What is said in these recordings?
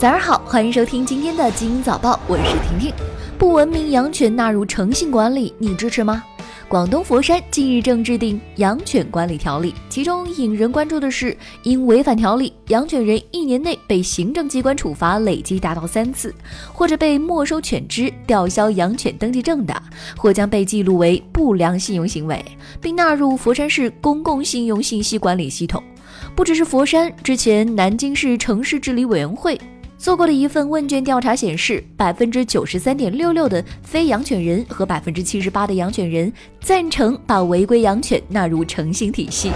早上好，欢迎收听今天的《精英早报》，我是婷婷。不文明养犬纳入诚信管理，你支持吗？广东佛山近日正制定养犬管理条例，其中引人关注的是，因违反条例，养犬人一年内被行政机关处罚累计达到三次，或者被没收犬只、吊销养犬登记证的，或将被记录为不良信用行为，并纳入佛山市公共信用信息管理系统。不只是佛山，之前南京市城市治理委员会。做过的一份问卷调查显示，百分之九十三点六六的非养犬人和百分之七十八的养犬人赞成把违规养犬纳入诚信体系。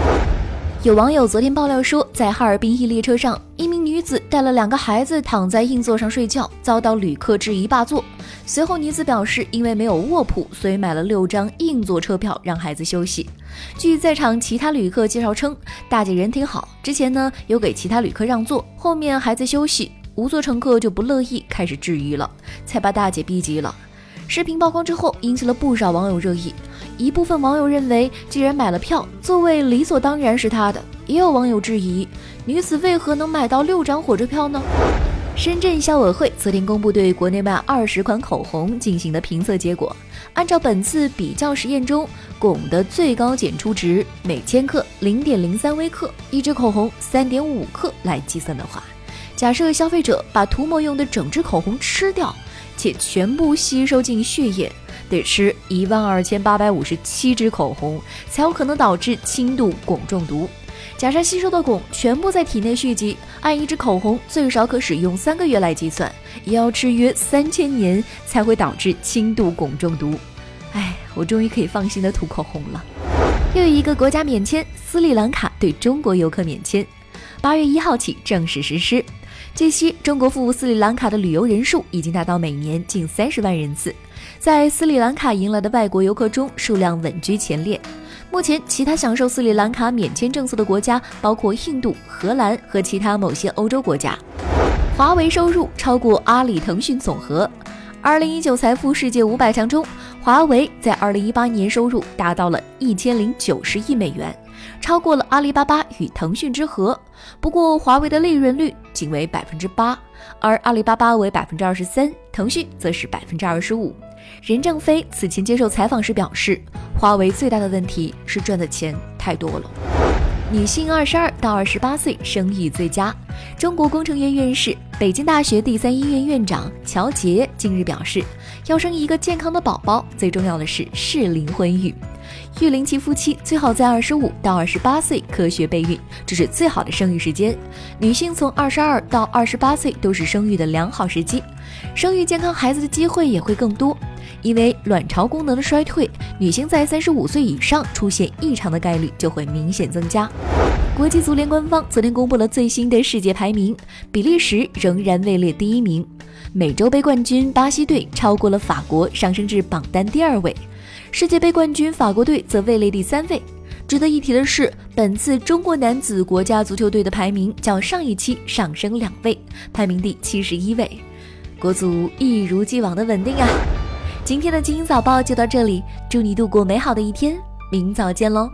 有网友昨天爆料说，在哈尔滨一列车上，一名女子带了两个孩子躺在硬座上睡觉，遭到旅客质疑霸座。随后，女子表示，因为没有卧铺，所以买了六张硬座车票让孩子休息。据在场其他旅客介绍称，大姐人挺好，之前呢有给其他旅客让座，后面孩子休息。无座乘客就不乐意，开始质疑了，才把大姐逼急了。视频曝光之后，引起了不少网友热议。一部分网友认为，既然买了票，座位理所当然是他的；也有网友质疑，女子为何能买到六张火车票呢？深圳消委会昨天公布对国内外二十款口红进行的评测结果，按照本次比较实验中汞的最高检出值每千克零点零三微克，一支口红三点五克来计算的话。假设消费者把涂抹用的整支口红吃掉，且全部吸收进血液，得吃一万二千八百五十七支口红，才有可能导致轻度汞中毒。假设吸收的汞全部在体内蓄积，按一支口红最少可使用三个月来计算，也要吃约三千年才会导致轻度汞中毒。哎，我终于可以放心的涂口红了。又有一个国家免签，斯里兰卡对中国游客免签，八月一号起正式实施。据悉，中国赴斯里兰卡的旅游人数已经达到每年近三十万人次，在斯里兰卡迎来的外国游客中，数量稳居前列。目前，其他享受斯里兰卡免签政策的国家包括印度、荷兰和其他某些欧洲国家。华为收入超过阿里、腾讯总和。二零一九财富世界五百强中，华为在二零一八年收入达到了一千零九十亿美元。超过了阿里巴巴与腾讯之和，不过华为的利润率仅为百分之八，而阿里巴巴为百分之二十三，腾讯则是百分之二十五。任正非此前接受采访时表示，华为最大的问题是赚的钱太多了。女性二十二到二十八岁生育最佳，中国工程院院士、北京大学第三医院院长乔杰近日表示，要生一个健康的宝宝，最重要的是适龄婚育。育龄期夫妻最好在二十五到二十八岁科学备孕，这是最好的生育时间。女性从二十二到二十八岁都是生育的良好时机，生育健康孩子的机会也会更多。因为卵巢功能的衰退，女性在三十五岁以上出现异常的概率就会明显增加。国际足联官方昨天公布了最新的世界排名，比利时仍然位列第一名，美洲杯冠军巴西队超过了法国，上升至榜单第二位。世界杯冠军法国队则位列第三位。值得一提的是，本次中国男子国家足球队的排名较上一期上升两位，排名第七十一位。国足一如既往的稳定啊！今天的精英早报就到这里，祝你度过美好的一天，明早见喽。